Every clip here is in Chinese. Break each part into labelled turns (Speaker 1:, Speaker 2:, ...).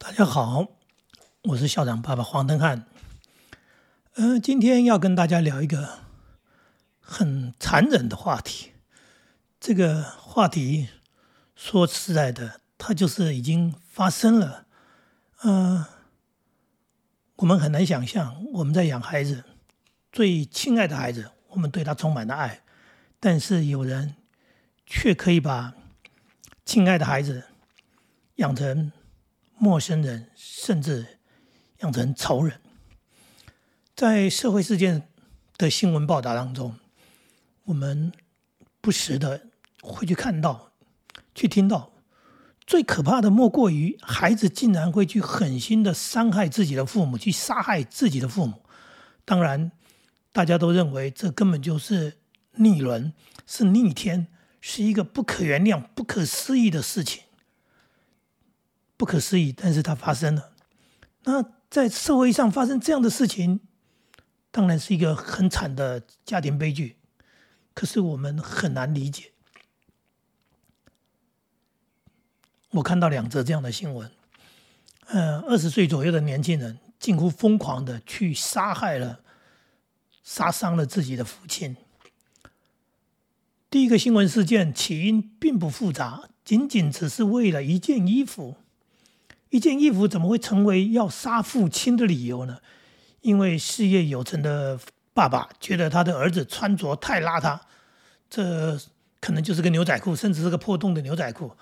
Speaker 1: 大家好，我是校长爸爸黄登汉。呃，今天要跟大家聊一个很残忍的话题。这个话题说实在的，它就是已经发生了。呃，我们很难想象，我们在养孩子，最亲爱的孩子，我们对他充满了爱，但是有人却可以把亲爱的孩子养成。陌生人，甚至养成仇人，在社会事件的新闻报道当中，我们不时的会去看到、去听到，最可怕的莫过于孩子竟然会去狠心的伤害自己的父母，去杀害自己的父母。当然，大家都认为这根本就是逆伦，是逆天，是一个不可原谅、不可思议的事情。不可思议，但是它发生了。那在社会上发生这样的事情，当然是一个很惨的家庭悲剧。可是我们很难理解。我看到两则这样的新闻：，呃，二十岁左右的年轻人近乎疯狂的去杀害了、杀伤了自己的父亲。第一个新闻事件起因并不复杂，仅仅只是为了一件衣服。一件衣服怎么会成为要杀父亲的理由呢？因为事业有成的爸爸觉得他的儿子穿着太邋遢，这可能就是个牛仔裤，甚至是个破洞的牛仔裤。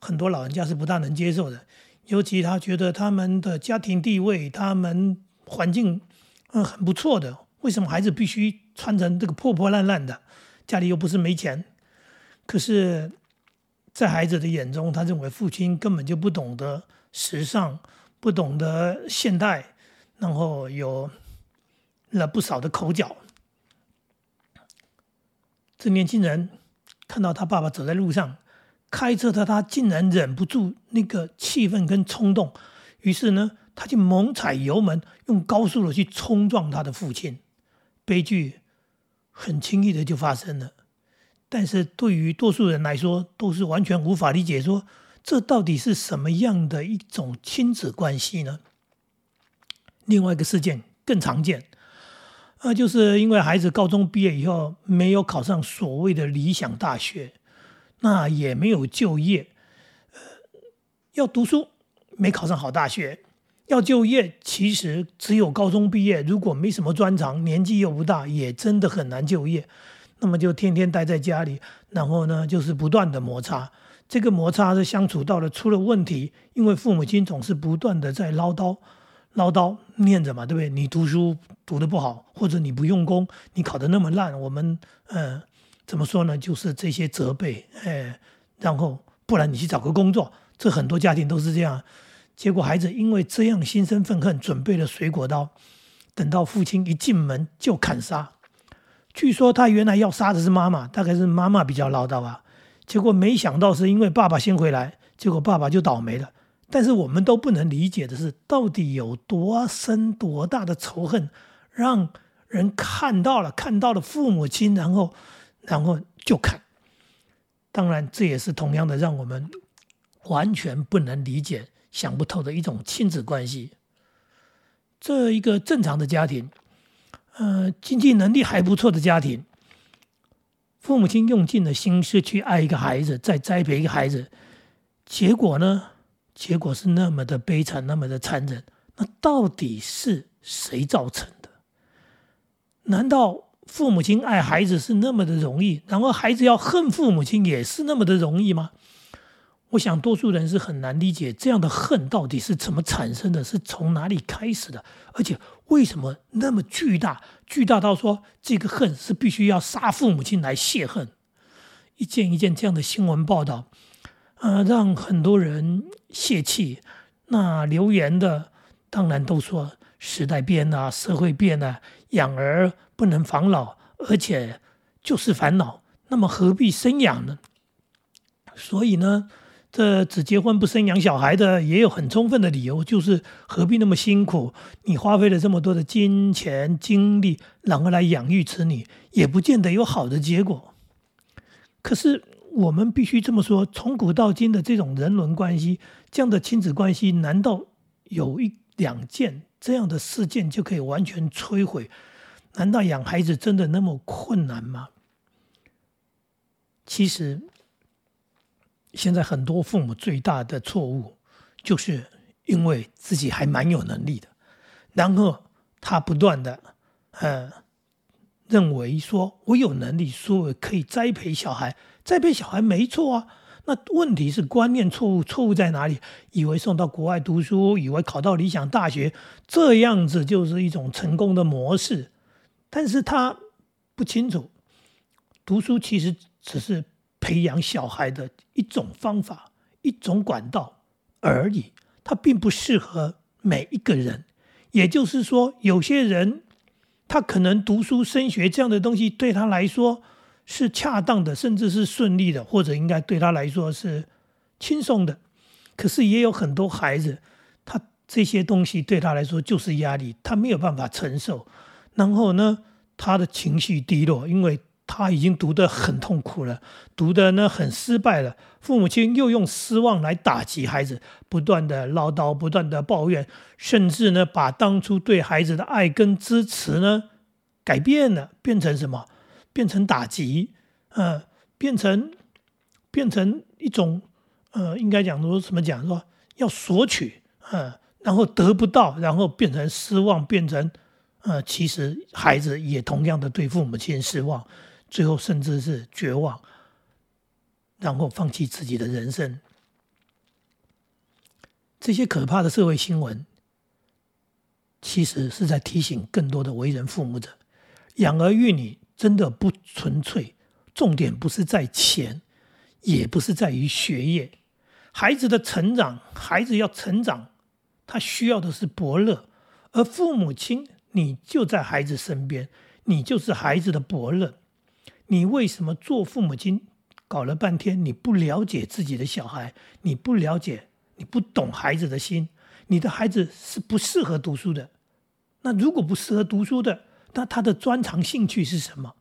Speaker 1: 很多老人家是不大能接受的，尤其他觉得他们的家庭地位、他们环境嗯很不错的，为什么孩子必须穿成这个破破烂烂的？家里又不是没钱。可是，在孩子的眼中，他认为父亲根本就不懂得。时尚不懂得现代，然后有了不少的口角。这年轻人看到他爸爸走在路上，开车的他竟然忍不住那个气愤跟冲动，于是呢，他就猛踩油门，用高速的去冲撞他的父亲。悲剧很轻易的就发生了，但是对于多数人来说，都是完全无法理解说。这到底是什么样的一种亲子关系呢？另外一个事件更常见，啊，就是因为孩子高中毕业以后没有考上所谓的理想大学，那也没有就业，呃，要读书没考上好大学，要就业其实只有高中毕业，如果没什么专长，年纪又不大，也真的很难就业，那么就天天待在家里，然后呢，就是不断的摩擦。这个摩擦是相处到了出了问题，因为父母亲总是不断的在唠叨、唠叨念着嘛，对不对？你读书读得不好，或者你不用功，你考得那么烂，我们嗯，怎么说呢？就是这些责备，哎，然后不然你去找个工作，这很多家庭都是这样。结果孩子因为这样心生愤恨，准备了水果刀，等到父亲一进门就砍杀。据说他原来要杀的是妈妈，大概是妈妈比较唠叨啊。结果没想到是因为爸爸先回来，结果爸爸就倒霉了。但是我们都不能理解的是，到底有多深、多大的仇恨，让人看到了看到了父母亲，然后然后就砍。当然，这也是同样的让我们完全不能理解、想不透的一种亲子关系。这一个正常的家庭，呃，经济能力还不错的家庭。父母亲用尽了心思去爱一个孩子，再栽培一个孩子，结果呢？结果是那么的悲惨，那么的残忍。那到底是谁造成的？难道父母亲爱孩子是那么的容易，然后孩子要恨父母亲也是那么的容易吗？我想，多数人是很难理解这样的恨到底是怎么产生的，是从哪里开始的，而且为什么那么巨大，巨大到说这个恨是必须要杀父母亲来泄恨。一件一件这样的新闻报道，呃，让很多人泄气。那留言的当然都说时代变了，社会变了，养儿不能防老，而且就是烦恼。那么何必生养呢？所以呢？这只结婚不生养小孩的也有很充分的理由，就是何必那么辛苦？你花费了这么多的金钱精力，然后来养育子女，也不见得有好的结果。可是我们必须这么说：从古到今的这种人伦关系，这样的亲子关系，难道有一两件这样的事件就可以完全摧毁？难道养孩子真的那么困难吗？其实，现在很多父母最大的错误，就是因为自己还蛮有能力的，然后他不断的，呃，认为说我有能力，说我可以栽培小孩，栽培小孩没错啊。那问题是观念错误，错误在哪里？以为送到国外读书，以为考到理想大学，这样子就是一种成功的模式。但是他不清楚，读书其实只是培养小孩的一种方法、一种管道而已，它并不适合每一个人。也就是说，有些人他可能读书升学这样的东西对他来说。是恰当的，甚至是顺利的，或者应该对他来说是轻松的。可是也有很多孩子，他这些东西对他来说就是压力，他没有办法承受。然后呢，他的情绪低落，因为他已经读得很痛苦了，读的呢很失败了。父母亲又用失望来打击孩子，不断的唠叨，不断的抱怨，甚至呢把当初对孩子的爱跟支持呢改变了，变成什么？变成打击，呃，变成变成一种，呃，应该讲说什么讲说要索取，呃，然后得不到，然后变成失望，变成，呃，其实孩子也同样的对父母亲失望，最后甚至是绝望，然后放弃自己的人生。这些可怕的社会新闻，其实是在提醒更多的为人父母者，养儿育女。真的不纯粹，重点不是在钱，也不是在于学业。孩子的成长，孩子要成长，他需要的是伯乐，而父母亲，你就在孩子身边，你就是孩子的伯乐。你为什么做父母亲搞了半天，你不了解自己的小孩，你不了解，你不懂孩子的心，你的孩子是不适合读书的。那如果不适合读书的，那他的专长兴趣是什么？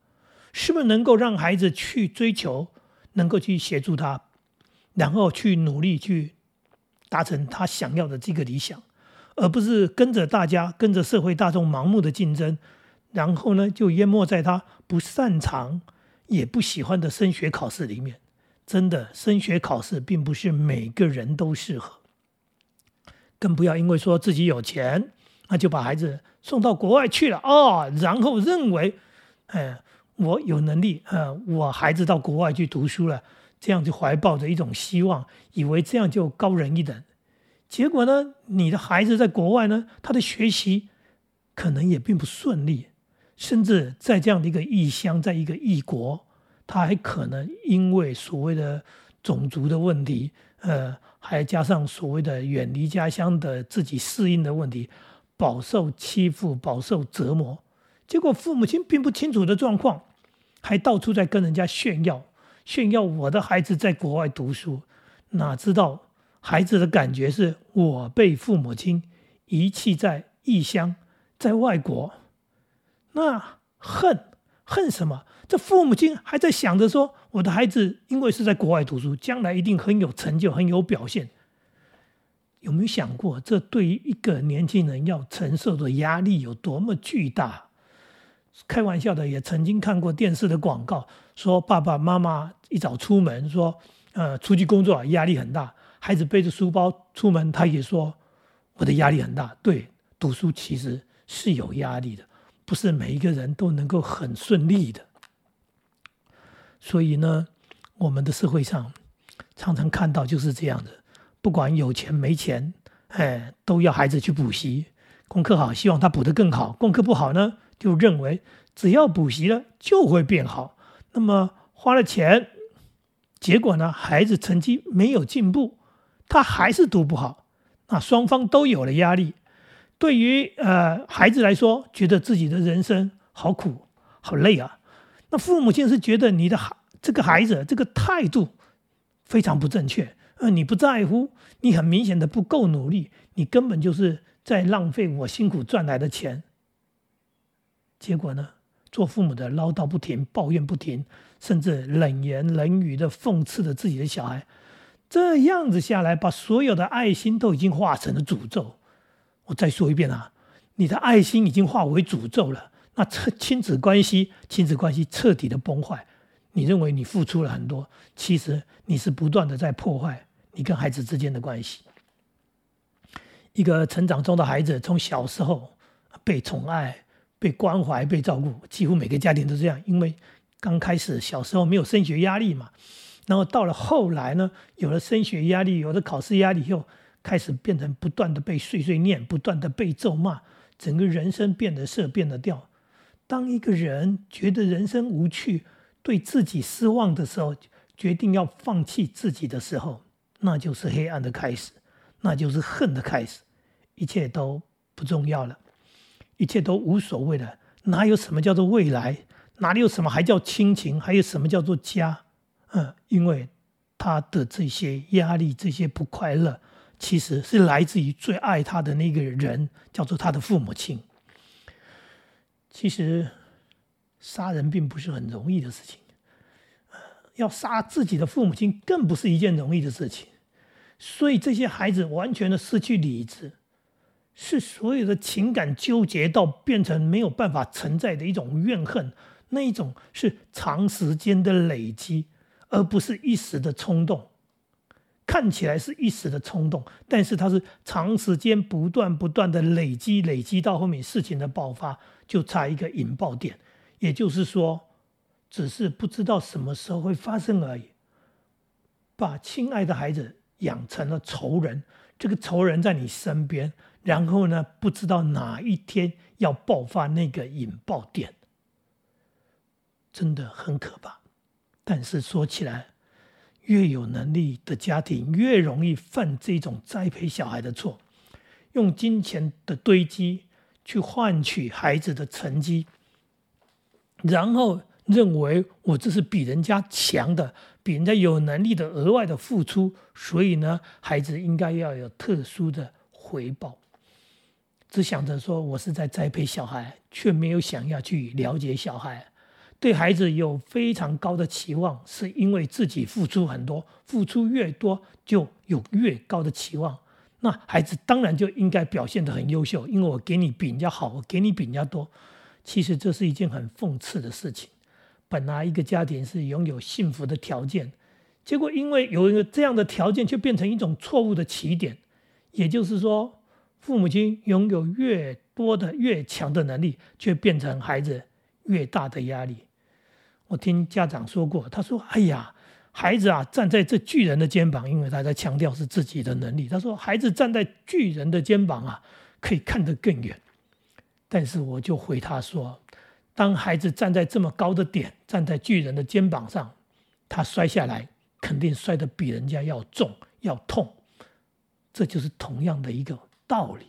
Speaker 1: 是不是能够让孩子去追求，能够去协助他，然后去努力去达成他想要的这个理想，而不是跟着大家、跟着社会大众盲目的竞争，然后呢就淹没在他不擅长也不喜欢的升学考试里面。真的，升学考试并不是每个人都适合，更不要因为说自己有钱。那就把孩子送到国外去了哦，然后认为，哎，我有能力，呃，我孩子到国外去读书了，这样就怀抱着一种希望，以为这样就高人一等。结果呢，你的孩子在国外呢，他的学习可能也并不顺利，甚至在这样的一个异乡，在一个异国，他还可能因为所谓的种族的问题，呃，还加上所谓的远离家乡的自己适应的问题。饱受欺负，饱受折磨，结果父母亲并不清楚的状况，还到处在跟人家炫耀，炫耀我的孩子在国外读书，哪知道孩子的感觉是我被父母亲遗弃在异乡，在外国，那恨恨什么？这父母亲还在想着说，我的孩子因为是在国外读书，将来一定很有成就，很有表现。有没有想过，这对于一个年轻人要承受的压力有多么巨大？开玩笑的，也曾经看过电视的广告，说爸爸妈妈一早出门，说呃出去工作压力很大，孩子背着书包出门，他也说我的压力很大。对，读书其实是有压力的，不是每一个人都能够很顺利的。所以呢，我们的社会上常常看到就是这样的。不管有钱没钱，哎，都要孩子去补习。功课好，希望他补得更好；功课不好呢，就认为只要补习了就会变好。那么花了钱，结果呢，孩子成绩没有进步，他还是读不好。那双方都有了压力。对于呃孩子来说，觉得自己的人生好苦、好累啊。那父母亲是觉得你的孩这个孩子这个态度非常不正确。呃，你不在乎，你很明显的不够努力，你根本就是在浪费我辛苦赚来的钱。结果呢，做父母的唠叨不停，抱怨不停，甚至冷言冷语的讽刺着自己的小孩，这样子下来，把所有的爱心都已经化成了诅咒。我再说一遍啊，你的爱心已经化为诅咒了。那彻亲子关系，亲子关系彻底的崩坏。你认为你付出了很多，其实你是不断的在破坏你跟孩子之间的关系。一个成长中的孩子，从小时候被宠爱、被关怀、被照顾，几乎每个家庭都这样。因为刚开始小时候没有升学压力嘛，然后到了后来呢，有了升学压力，有了考试压力，以后开始变成不断的被碎碎念，不断的被咒骂，整个人生变得色变得调。当一个人觉得人生无趣，对自己失望的时候，决定要放弃自己的时候，那就是黑暗的开始，那就是恨的开始，一切都不重要了，一切都无所谓了。哪有什么叫做未来？哪里有什么还叫亲情？还有什么叫做家？嗯，因为他的这些压力、这些不快乐，其实是来自于最爱他的那个人，叫做他的父母亲。其实，杀人并不是很容易的事情，要杀自己的父母亲更不是一件容易的事情。所以这些孩子完全的失去理智，是所有的情感纠结到变成没有办法存在的一种怨恨，那一种是长时间的累积，而不是一时的冲动。看起来是一时的冲动，但是它是长时间不断不断的累积，累积到后面事情的爆发，就差一个引爆点。也就是说，只是不知道什么时候会发生而已。把亲爱的孩子养成了仇人，这个仇人在你身边，然后呢，不知道哪一天要爆发那个引爆点，真的很可怕。但是说起来，越有能力的家庭，越容易犯这种栽培小孩的错，用金钱的堆积去换取孩子的成绩，然后认为我这是比人家强的，比人家有能力的额外的付出，所以呢，孩子应该要有特殊的回报，只想着说我是在栽培小孩，却没有想要去了解小孩。对孩子有非常高的期望，是因为自己付出很多，付出越多就有越高的期望。那孩子当然就应该表现得很优秀，因为我给你比人家好，我给你比人家多。其实这是一件很讽刺的事情。本来一个家庭是拥有幸福的条件，结果因为有一个这样的条件，却变成一种错误的起点。也就是说，父母亲拥有越多的、越强的能力，却变成孩子越大的压力。我听家长说过，他说：“哎呀，孩子啊，站在这巨人的肩膀，因为他在强调是自己的能力。他说，孩子站在巨人的肩膀啊，可以看得更远。但是我就回他说，当孩子站在这么高的点，站在巨人的肩膀上，他摔下来，肯定摔得比人家要重，要痛。这就是同样的一个道理。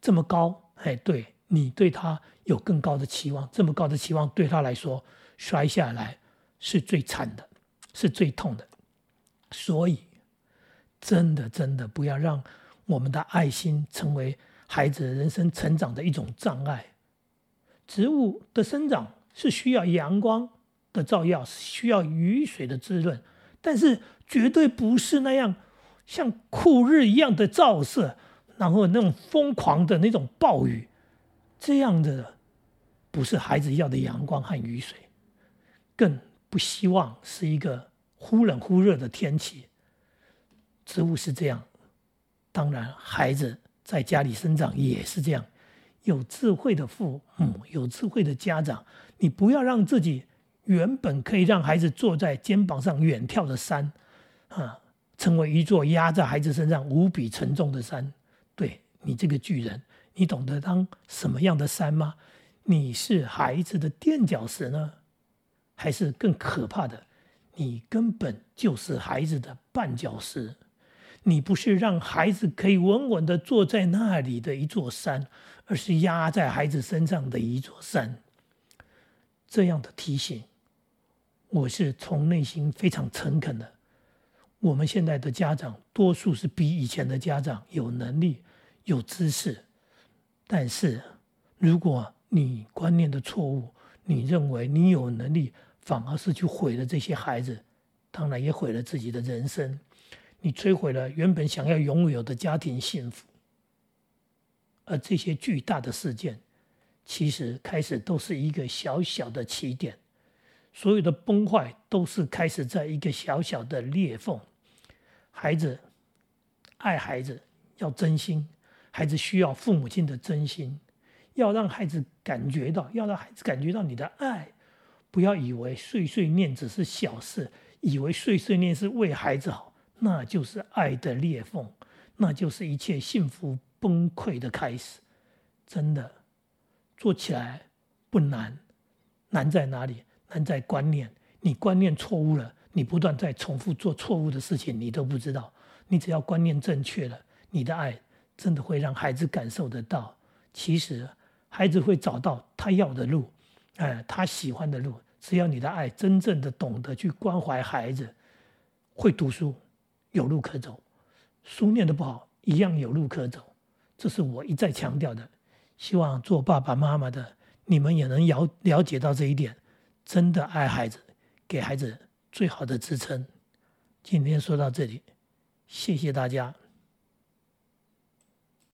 Speaker 1: 这么高，哎，对你对他有更高的期望，这么高的期望对他来说。”摔下来是最惨的，是最痛的，所以真的真的不要让我们的爱心成为孩子人生成长的一种障碍。植物的生长是需要阳光的照耀，是需要雨水的滋润，但是绝对不是那样像酷日一样的照射，然后那种疯狂的那种暴雨，这样的不是孩子要的阳光和雨水。更不希望是一个忽冷忽热的天气。植物是这样，当然孩子在家里生长也是这样。有智慧的父母，有智慧的家长，你不要让自己原本可以让孩子坐在肩膀上远眺的山，啊，成为一座压在孩子身上无比沉重的山。对你这个巨人，你懂得当什么样的山吗？你是孩子的垫脚石呢？还是更可怕的，你根本就是孩子的绊脚石，你不是让孩子可以稳稳的坐在那里的一座山，而是压在孩子身上的一座山。这样的提醒，我是从内心非常诚恳的。我们现在的家长，多数是比以前的家长有能力、有知识，但是如果你观念的错误，你认为你有能力。反而是去毁了这些孩子，当然也毁了自己的人生。你摧毁了原本想要拥有的家庭幸福，而这些巨大的事件，其实开始都是一个小小的起点。所有的崩坏都是开始在一个小小的裂缝。孩子爱孩子要真心，孩子需要父母亲的真心，要让孩子感觉到，要让孩子感觉到你的爱。不要以为碎碎念只是小事，以为碎碎念是为孩子好，那就是爱的裂缝，那就是一切幸福崩溃的开始。真的做起来不难，难在哪里？难在观念，你观念错误了，你不断在重复做错误的事情，你都不知道。你只要观念正确了，你的爱真的会让孩子感受得到。其实孩子会找到他要的路，哎，他喜欢的路。只要你的爱真正的懂得去关怀孩子，会读书，有路可走；书念的不好，一样有路可走。这是我一再强调的。希望做爸爸妈妈的你们也能了了解到这一点。真的爱孩子，给孩子最好的支撑。今天说到这里，谢谢大家。